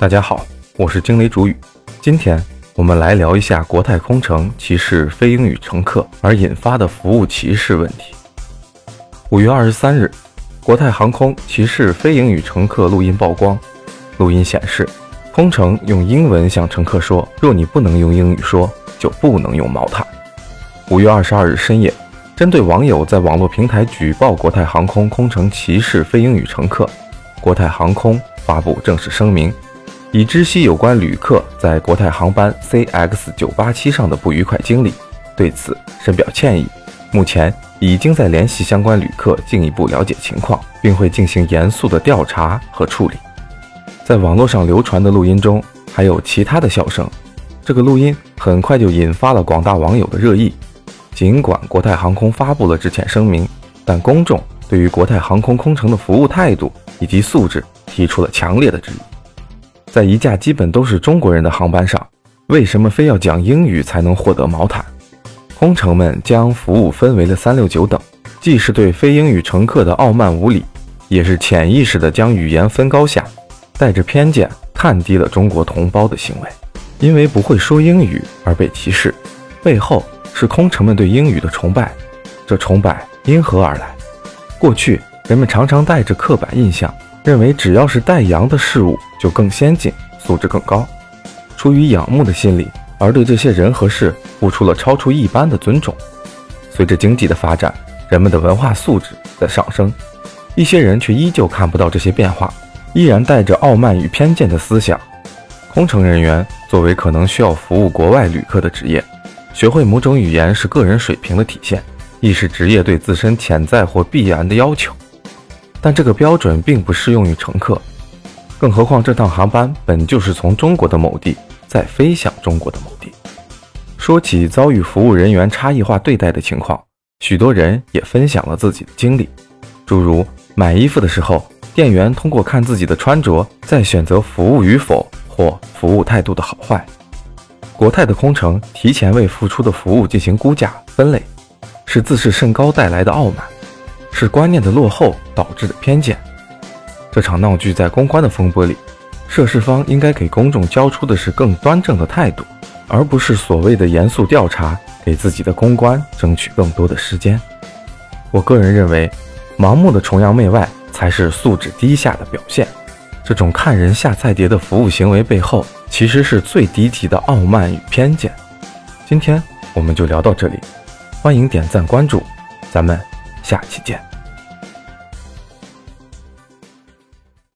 大家好，我是惊雷主语。今天我们来聊一下国泰空乘歧视非英语乘客而引发的服务歧视问题。五月二十三日，国泰航空歧视非英语乘客录音曝光。录音显示，空乘用英文向乘客说：“若你不能用英语说，就不能用毛毯。”五月二十二日深夜，针对网友在网络平台举报国泰航空空乘歧视非英语乘客，国泰航空发布正式声明。已知悉有关旅客在国泰航班 CX 九八七上的不愉快经历，对此深表歉意。目前已经在联系相关旅客进一步了解情况，并会进行严肃的调查和处理。在网络上流传的录音中还有其他的笑声，这个录音很快就引发了广大网友的热议。尽管国泰航空发布了致歉声明，但公众对于国泰航空空乘的服务态度以及素质提出了强烈的质疑。在一架基本都是中国人的航班上，为什么非要讲英语才能获得毛毯？空乘们将服务分为了三六九等，既是对非英语乘客的傲慢无礼，也是潜意识的将语言分高下，带着偏见看低了中国同胞的行为。因为不会说英语而被歧视，背后是空乘们对英语的崇拜。这崇拜因何而来？过去人们常常带着刻板印象。认为只要是带洋的事物就更先进，素质更高，出于仰慕的心理，而对这些人和事付出了超出一般的尊重。随着经济的发展，人们的文化素质在上升，一些人却依旧看不到这些变化，依然带着傲慢与偏见的思想。空乘人员作为可能需要服务国外旅客的职业，学会某种语言是个人水平的体现，亦是职业对自身潜在或必然的要求。但这个标准并不适用于乘客，更何况这趟航班本就是从中国的某地再飞向中国的某地。说起遭遇服务人员差异化对待的情况，许多人也分享了自己的经历，诸如买衣服的时候，店员通过看自己的穿着再选择服务与否或服务态度的好坏；国泰的空乘提前为付出的服务进行估价分类，是自视甚高带来的傲慢。是观念的落后导致的偏见。这场闹剧在公关的风波里，涉事方应该给公众交出的是更端正的态度，而不是所谓的严肃调查，给自己的公关争取更多的时间。我个人认为，盲目的崇洋媚外才是素质低下的表现。这种看人下菜碟的服务行为背后，其实是最低级的傲慢与偏见。今天我们就聊到这里，欢迎点赞关注，咱们。下期见。